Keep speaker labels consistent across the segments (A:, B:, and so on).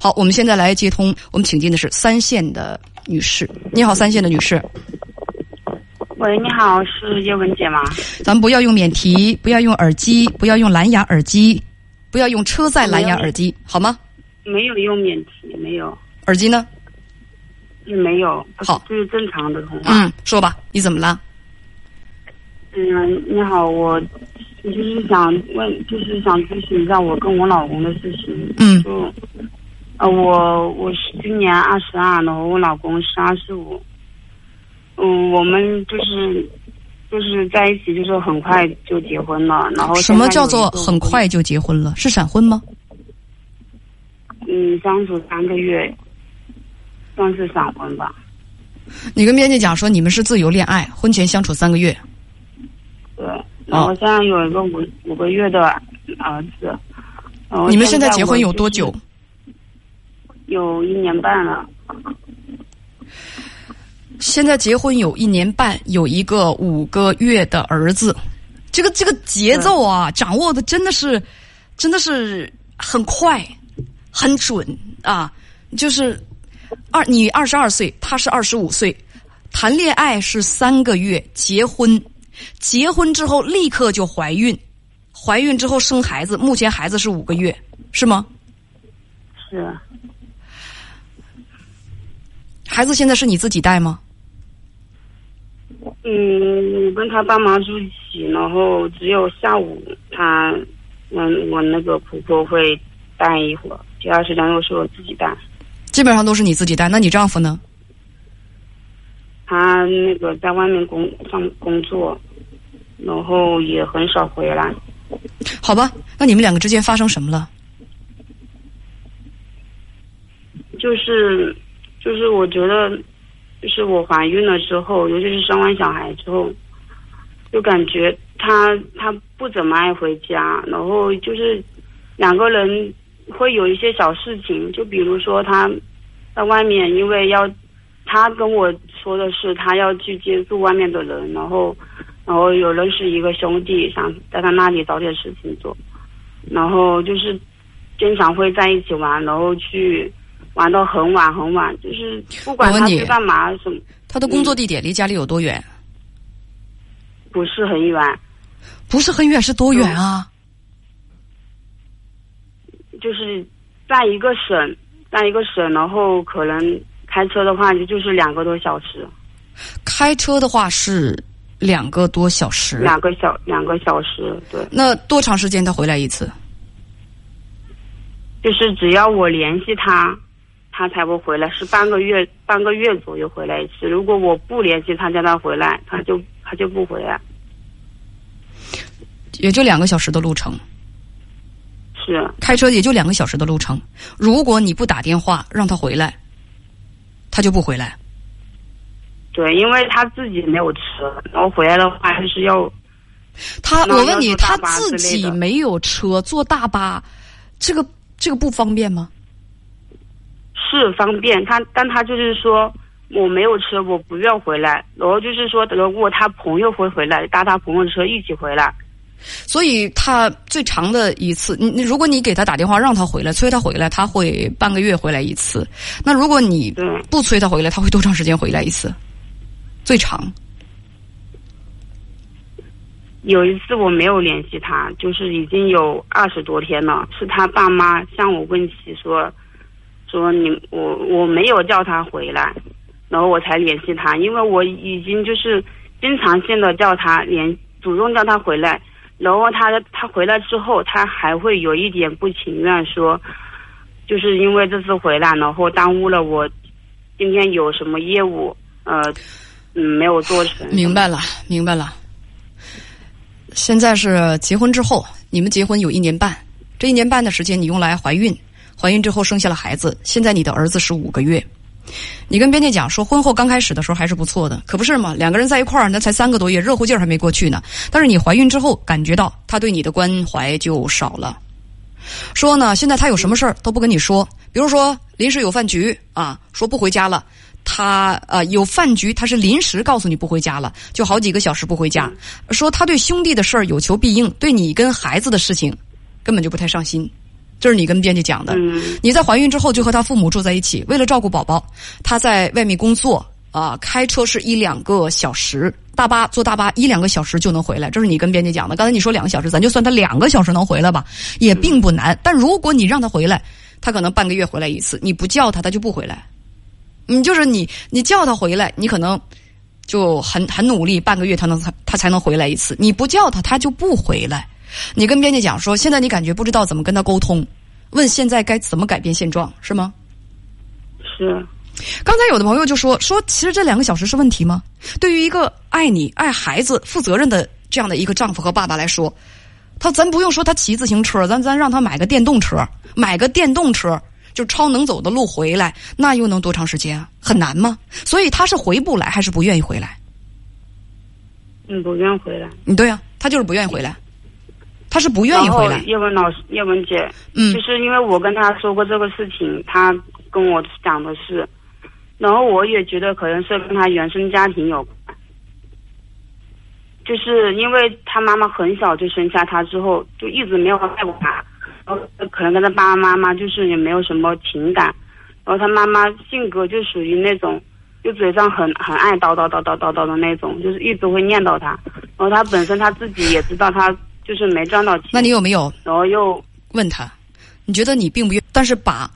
A: 好，我们现在来接通，我们请进的是三线的女士。你好，三线的女士。
B: 喂，你好，是叶文姐吗？
A: 咱们不要用免提，不要用耳机，不要用蓝牙耳机，不要用车载蓝牙耳机，好吗？
B: 没有用免提，没有。
A: 耳机呢？
B: 也没有。
A: 好，
B: 就是正常的通
A: 话。嗯，说吧，你怎么了？
B: 嗯，你好，我就是想问，就是想咨询一下我跟我老公的事情。
A: 嗯。
B: 就。呃，我我是今年二十二，然后我老公是二十五。嗯，我们就是就是在一起，就是很快就结婚了。然后
A: 什么叫做很快就结婚了？是闪婚吗？
B: 嗯，相处三个月，算是闪婚吧。
A: 你跟编辑讲说，你们是自由恋爱，婚前相处三个月。
B: 对，然后现在有一个五五个月的儿子。
A: 你们现在结婚有多久？
B: 有一年半了，
A: 现在结婚有一年半，有一个五个月的儿子，这个这个节奏啊，掌握的真的是，真的是很快，很准啊！就是二你二十二岁，他是二十五岁，谈恋爱是三个月，结婚，结婚之后立刻就怀孕，怀孕之后生孩子，目前孩子是五个月，是吗？
B: 是。
A: 孩子现在是你自己带吗？
B: 嗯，我跟他爸妈住一起，然后只有下午他，嗯，我那个婆婆会带一会儿，其他时间都是我自己带。
A: 基本上都是你自己带，那你丈夫呢？
B: 他那个在外面工上工作，然后也很少回来。
A: 好吧，那你们两个之间发生什么了？
B: 就是。就是我觉得，就是我怀孕了之后，尤其是生完小孩之后，就感觉他他不怎么爱回家，然后就是两个人会有一些小事情，就比如说他在外面，因为要他跟我说的是他要去接触外面的人，然后然后有认识一个兄弟，想在他那里找点事情做，然后就是经常会在一起玩，然后去。玩到很晚很晚，就是不管他去干嘛什么。
A: 他的工作地点离家里有多远？
B: 不是很远。
A: 不是很远是多远啊？
B: 就是在一个省，在一个省，然后可能开车的话就就是两个多小时。
A: 开车的话是两个多小时。
B: 两个小两个小时，对。
A: 那多长时间他回来一次？
B: 就是只要我联系他。他才会回来，是半个月，半个月左右回来一次。如果我不联系他，叫他回来，他就他就不回来。
A: 也就两个小时的路程，
B: 是
A: 开车也就两个小时的路程。如果你不打电话让他回来，他就不回来。
B: 对，因为他自己没有车，然后回来的话就是要
A: 他。我问你，他自己没有车，坐大巴，这个这个不方便吗？
B: 是方便他，但他就是说我没有车，我不愿回来。然后就是说，如果他朋友会回来，搭他朋友的车一起回来。
A: 所以他最长的一次，你你如果你给他打电话让他回来，催他回来，他会半个月回来一次。那如果你不催他回来，他会多长时间回来一次？最长。
B: 有一次我没有联系他，就是已经有二十多天了，是他爸妈向我问起说。说你我我没有叫他回来，然后我才联系他，因为我已经就是经常性的叫他联主动叫他回来，然后他他回来之后，他还会有一点不情愿，说就是因为这次回来，然后耽误了我今天有什么业务，呃嗯没有做成。
A: 明白了，明白了。现在是结婚之后，你们结婚有一年半，这一年半的时间你用来怀孕。怀孕之后生下了孩子，现在你的儿子是五个月。你跟编辑讲说，婚后刚开始的时候还是不错的，可不是嘛？两个人在一块儿，那才三个多月，热乎劲儿还没过去呢。但是你怀孕之后，感觉到他对你的关怀就少了。说呢，现在他有什么事儿都不跟你说，比如说临时有饭局啊，说不回家了。他呃有饭局，他是临时告诉你不回家了，就好几个小时不回家。说他对兄弟的事儿有求必应，对你跟孩子的事情根本就不太上心。这是你跟编辑讲的。
B: 嗯，
A: 你在怀孕之后就和他父母住在一起，为了照顾宝宝，他在外面工作啊、开车是一两个小时，大巴坐大巴一两个小时就能回来。这是你跟编辑讲的。刚才你说两个小时，咱就算他两个小时能回来吧，也并不难。但如果你让他回来，他可能半个月回来一次，你不叫他，他就不回来。你就是你，你叫他回来，你可能就很很努力，半个月他能他才能回来一次。你不叫他，他就不回来。你跟编辑讲说，现在你感觉不知道怎么跟他沟通，问现在该怎么改变现状，是吗？
B: 是。
A: 刚才有的朋友就说说，其实这两个小时是问题吗？对于一个爱你、爱孩子、负责任的这样的一个丈夫和爸爸来说，他咱不用说他骑自行车，咱咱让他买个电动车，买个电动车就超能走的路回来，那又能多长时间啊？很难吗？所以他是回不来，还是不愿意回来？
B: 嗯，不愿回来。
A: 嗯，对呀、他就是不愿意回来，他是不愿意回来。
B: 叶文老师，叶文姐，
A: 嗯
B: 就是因为我跟他说过这个事情，他跟我讲的是，然后我也觉得可能是跟他原生家庭有关，就是因为他妈妈很小就生下他之后，就一直没有爱过他，然后可能跟他爸爸妈妈就是也没有什么情感，然后他妈妈性格就属于那种。就嘴上很很爱叨叨叨叨叨叨的那种，就是一直会念叨他。然后他本身他自己也知道他就是没赚到钱，
A: 那你有没有
B: 然后又
A: 问他？你觉得你并不愿，但是把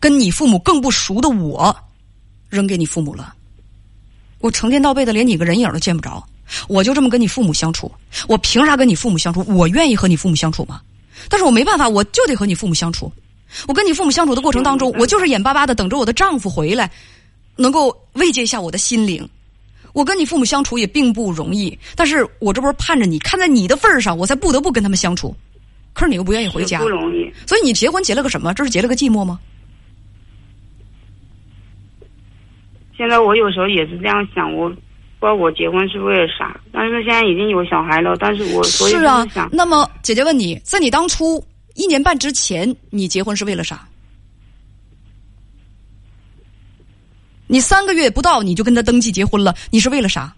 A: 跟你父母更不熟的我扔给你父母了，我成天到背的连你个人影都见不着，我就这么跟你父母相处，我凭啥跟你父母相处？我愿意和你父母相处吗？但是我没办法，我就得和你父母相处。我跟你父母相处的过程当中，我就是眼巴巴的等着我的丈夫回来，能够慰藉一下我的心灵。我跟你父母相处也并不容易，但是我这不是盼着你，看在你的份儿上，我才不得不跟他们相处。可是你又不愿意回家
B: 不，容易。
A: 所以你结婚结了个什么？这是结了个寂寞吗？
B: 现在我有时候也是这样想，我不知道我结婚是为了啥，但是现在已经有小孩了，但是我所以
A: 是啊那么姐姐问你，在你当初一年半之前，你结婚是为了啥？你三个月不到你就跟他登记结婚了，你是为了啥？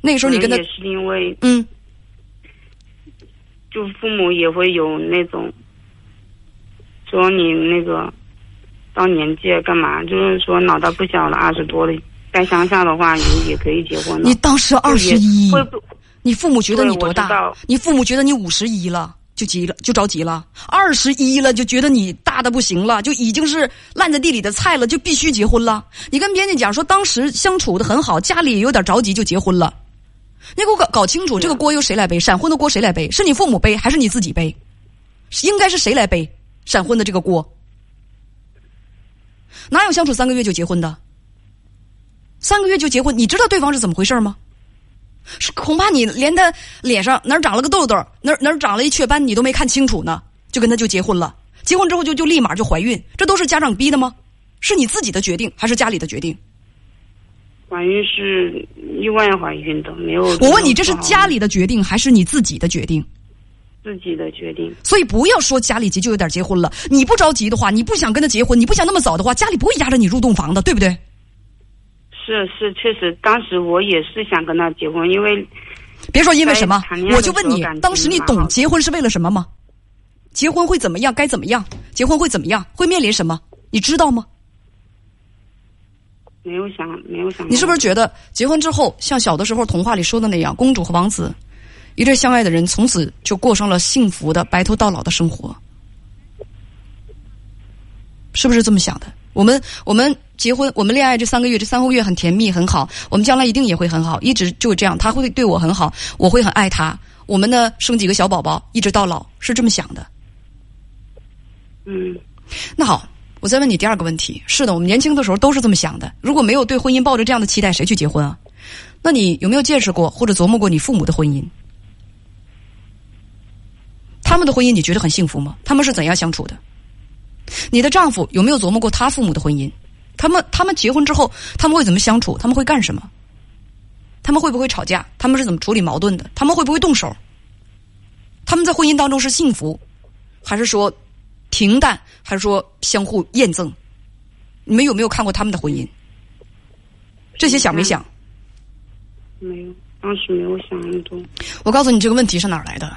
A: 那个时候你跟他
B: 也是因为
A: 嗯，
B: 就父母也会有那种说你那个到年纪了干嘛，就是说脑袋不小了，二十多了，在乡下的话也也可以结婚了。
A: 你当时二十一你父母觉得你多大？你父母觉得你五十一了，就急了，就着急了。二十一了，就觉得你大的不行了，就已经是烂在地里的菜了，就必须结婚了。你跟编辑讲说，当时相处的很好，家里也有点着急，就结婚了。你给我搞搞清楚，这个锅由谁来背？闪婚的锅谁来背？是你父母背还是你自己背？应该是谁来背闪婚的这个锅？哪有相处三个月就结婚的？三个月就结婚，你知道对方是怎么回事吗？是恐怕你连他脸上哪儿长了个痘痘，哪儿哪儿长了一雀斑，你都没看清楚呢，就跟他就结婚了。结婚之后就就立马就怀孕，这都是家长逼的吗？是你自己的决定还是家里的决定？
B: 怀孕是意外怀孕的，没有。
A: 我问你，这是家里的决定还是你自己的决定？
B: 自己的决定。
A: 所以不要说家里急就有点结婚了。你不着急的话，你不想跟他结婚，你不想那么早的话，家里不会压着你入洞房的，对不对？
B: 是是，确实，当时我也是想跟他结婚，因为
A: 别说因为什么我就问你当时你懂结婚是为了什么吗？结婚会怎么样？该怎么样？结婚会怎么样？会面临什么？你知道吗？
B: 没有想，没有想。
A: 你是不是觉得结婚之后，像小的时候童话里说的那样，公主和王子，一对相爱的人，从此就过上了幸福的白头到老的生活？是不是这么想的？我们我们结婚，我们恋爱这三个月，这三个月很甜蜜很好，我们将来一定也会很好，一直就这样，他会对我很好，我会很爱他。我们呢，生几个小宝宝，一直到老，是这么想的。
B: 嗯，
A: 那好，我再问你第二个问题。是的，我们年轻的时候都是这么想的。如果没有对婚姻抱着这样的期待，谁去结婚啊？那你有没有见识过或者琢磨过你父母的婚姻？他们的婚姻你觉得很幸福吗？他们是怎样相处的？你的丈夫有没有琢磨过他父母的婚姻？他们他们结婚之后他们会怎么相处？他们会干什么？他们会不会吵架？他们是怎么处理矛盾的？他们会不会动手？他们在婚姻当中是幸福，还是说平淡，还是说相互验证？你们有没有看过他们的婚姻？这些想没想？
B: 没有，当时没有想那么多。
A: 我告诉你这个问题是哪儿来的？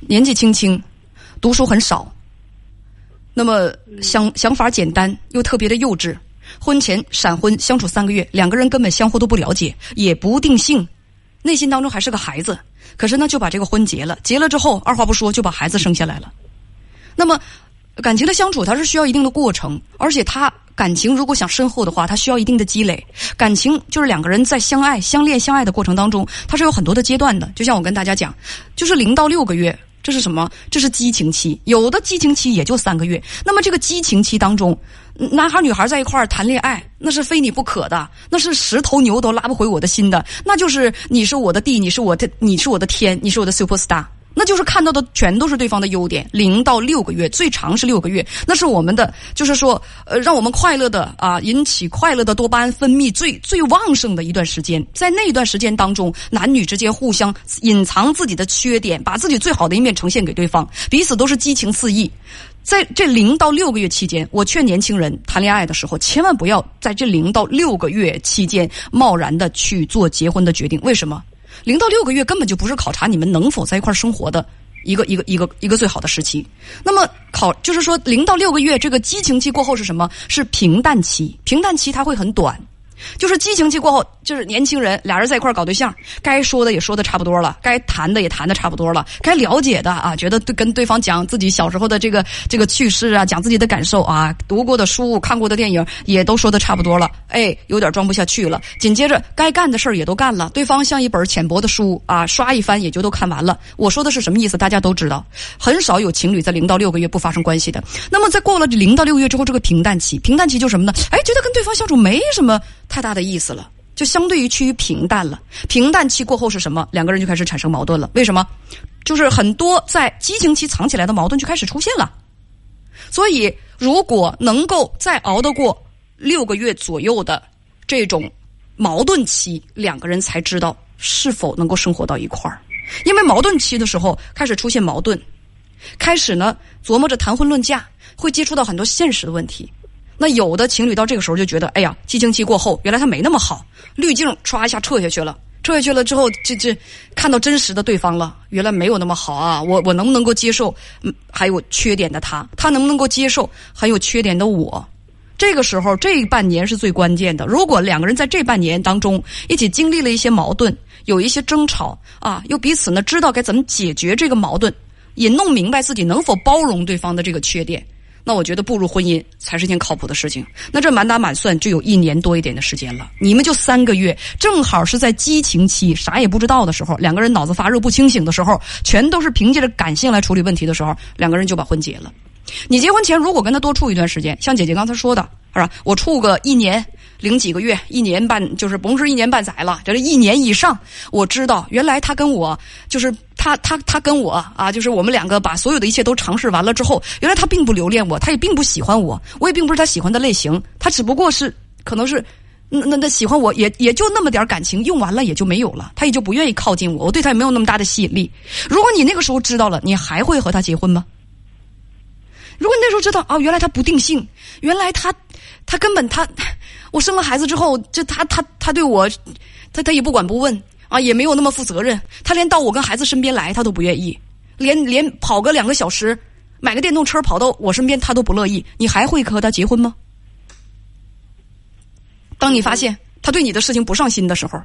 A: 年纪轻轻，读书很少，那么想想法简单又特别的幼稚。婚前闪婚，相处三个月，两个人根本相互都不了解，也不定性，内心当中还是个孩子。可是呢，就把这个婚结了，结了之后，二话不说就把孩子生下来了。那么，感情的相处它是需要一定的过程，而且他感情如果想深厚的话，它需要一定的积累。感情就是两个人在相爱、相恋、相爱的过程当中，它是有很多的阶段的。就像我跟大家讲，就是零到六个月，这是什么？这是激情期。有的激情期也就三个月。那么这个激情期当中，男孩女孩在一块儿谈恋爱，那是非你不可的，那是十头牛都拉不回我的心的，那就是你是我的地，你是我的，你是我的天，你是我的 super star。那就是看到的全都是对方的优点，零到六个月，最长是六个月，那是我们的，就是说，呃，让我们快乐的啊，引起快乐的多巴胺分泌最最旺盛的一段时间。在那一段时间当中，男女之间互相隐藏自己的缺点，把自己最好的一面呈现给对方，彼此都是激情四溢。在这零到六个月期间，我劝年轻人谈恋爱的时候，千万不要在这零到六个月期间贸然的去做结婚的决定。为什么？零到六个月根本就不是考察你们能否在一块儿生活的一个一个一个一个最好的时期。那么考就是说，零到六个月这个激情期过后是什么？是平淡期。平淡期它会很短。就是激情期过后，就是年轻人俩人在一块搞对象，该说的也说的差不多了，该谈的也谈的差不多了，该了解的啊，觉得对跟对方讲自己小时候的这个这个趣事啊，讲自己的感受啊，读过的书、看过的电影也都说的差不多了，哎，有点装不下去了。紧接着该干的事儿也都干了，对方像一本浅薄的书啊，刷一番也就都看完了。我说的是什么意思？大家都知道，很少有情侣在零到六个月不发生关系的。那么在过了零到六个月之后，这个平淡期，平淡期就什么呢？哎，觉得跟对方相处没什么。太大的意思了，就相对于趋于平淡了。平淡期过后是什么？两个人就开始产生矛盾了。为什么？就是很多在激情期藏起来的矛盾就开始出现了。所以，如果能够再熬得过六个月左右的这种矛盾期，两个人才知道是否能够生活到一块儿。因为矛盾期的时候开始出现矛盾，开始呢琢磨着谈婚论嫁，会接触到很多现实的问题。那有的情侣到这个时候就觉得，哎呀，激情期过后，原来他没那么好，滤镜唰一下撤下去了，撤下去了之后，这这看到真实的对方了，原来没有那么好啊！我我能不能够接受，还有缺点的他，他能不能够接受还有缺点的我？这个时候，这半年是最关键的。如果两个人在这半年当中一起经历了一些矛盾，有一些争吵啊，又彼此呢知道该怎么解决这个矛盾，也弄明白自己能否包容对方的这个缺点。那我觉得步入婚姻才是件靠谱的事情。那这满打满算就有一年多一点的时间了，你们就三个月，正好是在激情期，啥也不知道的时候，两个人脑子发热不清醒的时候，全都是凭借着感性来处理问题的时候，两个人就把婚结了。你结婚前如果跟他多处一段时间，像姐姐刚才说的，是吧？我处个一年。零几个月，一年半，就是甭说一年半载了，就是一年以上。我知道，原来他跟我，就是他他他跟我啊，就是我们两个把所有的一切都尝试完了之后，原来他并不留恋我，他也并不喜欢我，我也并不是他喜欢的类型。他只不过是，可能是，那那那喜欢我也也就那么点感情，用完了也就没有了，他也就不愿意靠近我，我对他也没有那么大的吸引力。如果你那个时候知道了，你还会和他结婚吗？如果你那时候知道啊，原来他不定性，原来他他根本他。我生了孩子之后，这他他他对我，他他也不管不问啊，也没有那么负责任。他连到我跟孩子身边来，他都不愿意，连连跑个两个小时，买个电动车跑到我身边，他都不乐意。你还会和他结婚吗？当你发现他对你的事情不上心的时候，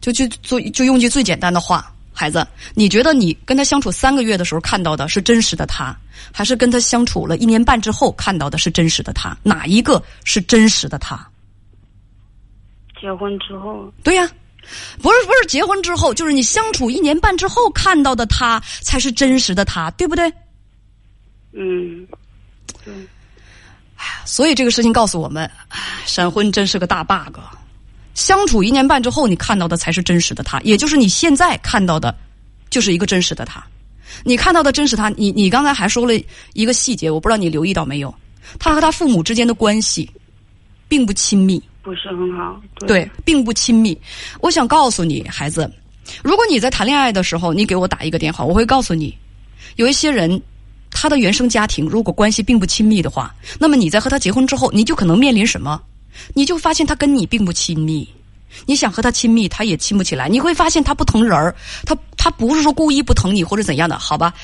A: 就就做，就用句最简单的话。孩子，你觉得你跟他相处三个月的时候看到的是真实的他，还是跟他相处了一年半之后看到的是真实的他？哪一个是真实的他？
B: 结婚之后。
A: 对呀，不是不是结婚之后，就是你相处一年半之后看到的他才是真实的他，对不对？
B: 嗯，对。
A: 所以这个事情告诉我们，闪婚真是个大 bug。相处一年半之后，你看到的才是真实的他，也就是你现在看到的，就是一个真实的他。你看到的真实他，你你刚才还说了一个细节，我不知道你留意到没有？他和他父母之间的关系并不亲密，
B: 不是很好。
A: 对，并不亲密。我想告诉你，孩子，如果你在谈恋爱的时候，你给我打一个电话，我会告诉你，有一些人他的原生家庭如果关系并不亲密的话，那么你在和他结婚之后，你就可能面临什么？你就发现他跟你并不亲密，你想和他亲密，他也亲不起来。你会发现他不疼人儿，他他不是说故意不疼你或者怎样的，好吧？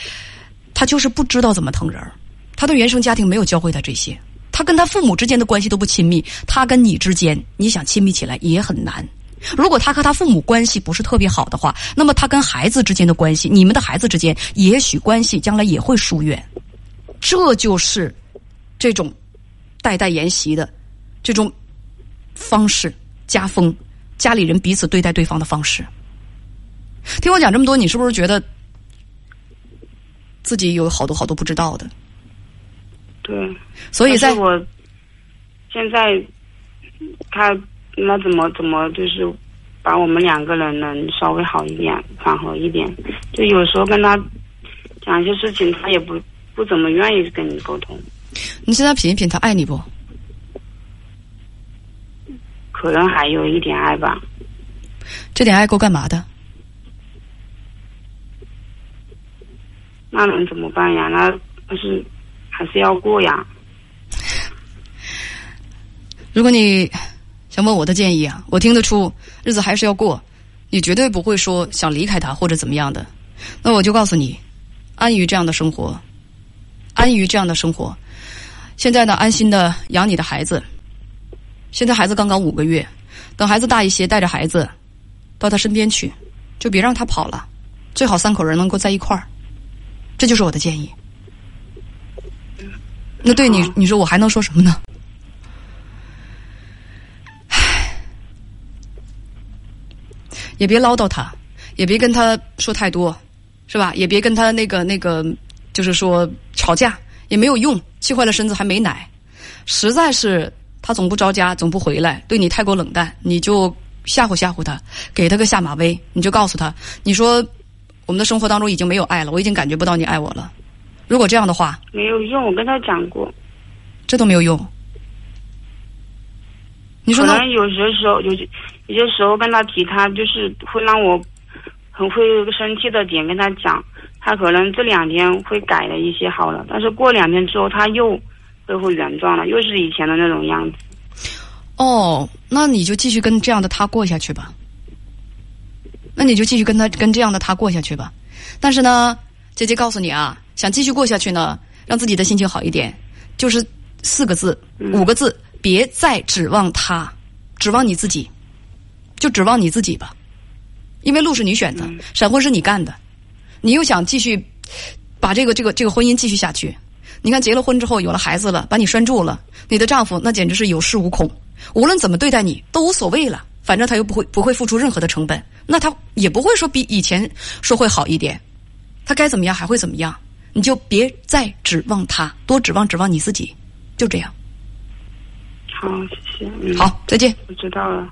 A: 他就是不知道怎么疼人儿，他的原生家庭没有教会他这些，他跟他父母之间的关系都不亲密，他跟你之间你想亲密起来也很难。如果他和他父母关系不是特别好的话，那么他跟孩子之间的关系，你们的孩子之间也许关系将来也会疏远。这就是这种代代沿袭的这种方式家风，家里人彼此对待对方的方式。听我讲这么多，你是不是觉得自己有好多好多不知道的？
B: 对，
A: 所以在
B: 我现在他那怎么怎么就是把我们两个人能稍微好一点，缓和一点。就有时候跟他讲一些事情，他也不不怎么愿意跟你沟通，
A: 你现在品一品，他爱你不？
B: 可能还有一点爱吧。
A: 这点爱够干嘛的？
B: 那能怎么办呀？那不是还是要过呀。
A: 如果你想问我的建议啊，我听得出日子还是要过，你绝对不会说想离开他或者怎么样的。那我就告诉你，安于这样的生活，安于这样的生活。现在呢，安心的养你的孩子。现在孩子刚刚五个月，等孩子大一些，带着孩子到他身边去，就别让他跑了。最好三口人能够在一块儿，这就是我的建议。那对你，你说我还能说什么呢？唉也别唠叨他，也别跟他说太多，是吧？也别跟他那个那个，就是说吵架也没有用，气坏了身子还没奶。实在是他总不着家，总不回来，对你太过冷淡，你就吓唬吓唬他，给他个下马威，你就告诉他，你说我们的生活当中已经没有爱了，我已经感觉不到你爱我了。如果这样的话，
B: 没有用，我跟他讲过。
A: 这都没有用。你说那
B: 可能有些时候有些有些时候跟他提，他就是会让我很会生气的点跟他讲，他可能这两天会改了一些好了，但是过两天之后他又恢复原状了，又是以前的那种样子。
A: 哦，那你就继续跟这样的他过下去吧。那你就继续跟他跟这样的他过下去吧。但是呢，姐姐告诉你啊，想继续过下去呢，让自己的心情好一点，就是四个字、五个字，别再指望他，指望你自己，就指望你自己吧。因为路是你选的，闪婚是你干的，你又想继续把这个这个这个婚姻继续下去。你看，结了婚之后有了孩子了，把你拴住了，你的丈夫那简直是有恃无恐，无论怎么对待你都无所谓了，反正他又不会不会付出任何的成本，那他也不会说比以前说会好一点，他该怎么样还会怎么样，你就别再指望他，多指望指望你自己，就这样。
B: 好，谢谢。嗯，
A: 好，再见。
B: 我知道了。